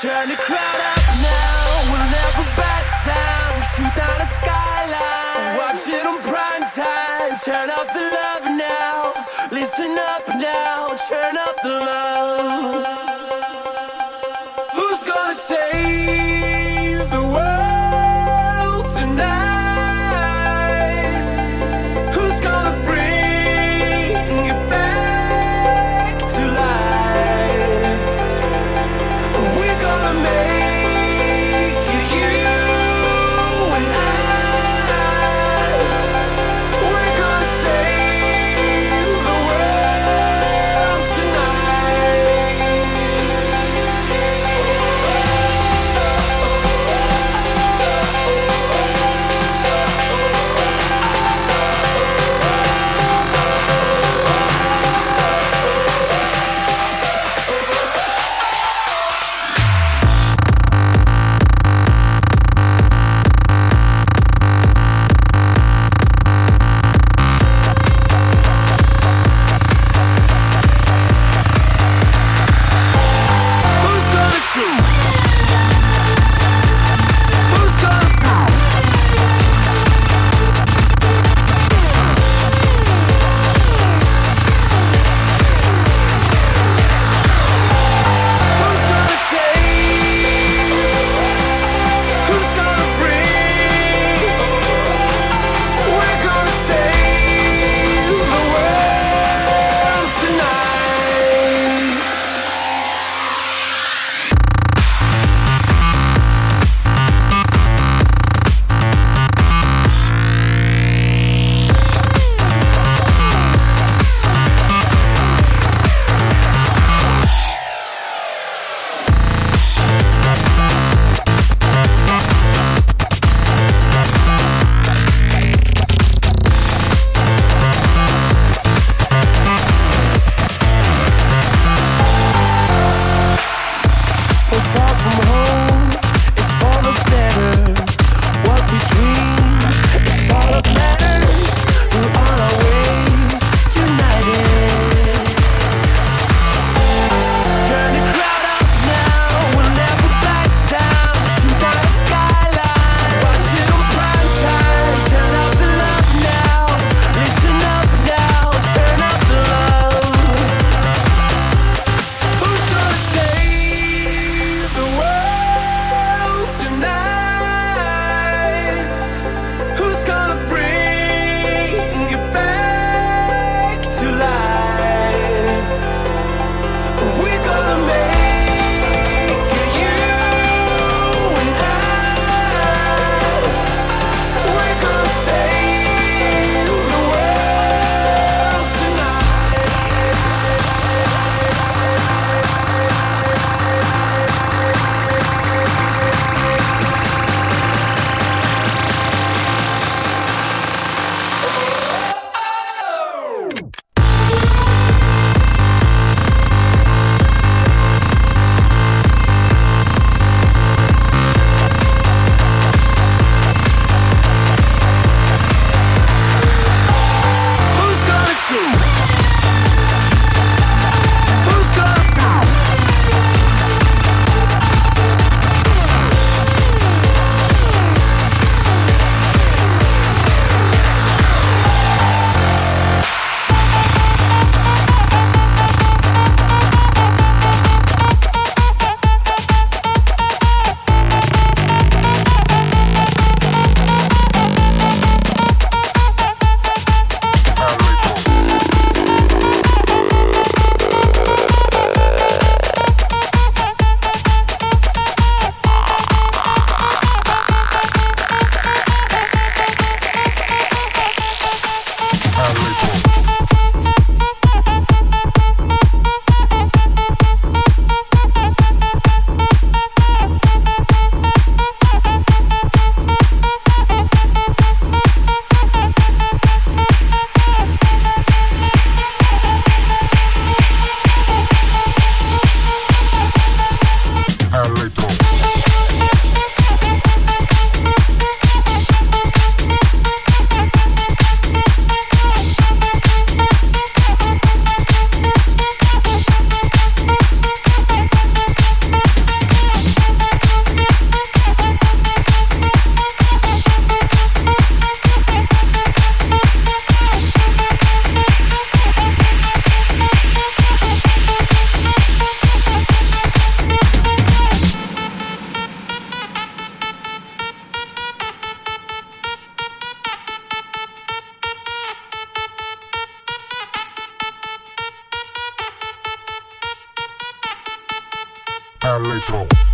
Turn the crowd up now, we'll never back down. Shoot down the skyline. Watch it on prime time. Turn up the love now. Listen up now. Turn up the love. Who's gonna save electro.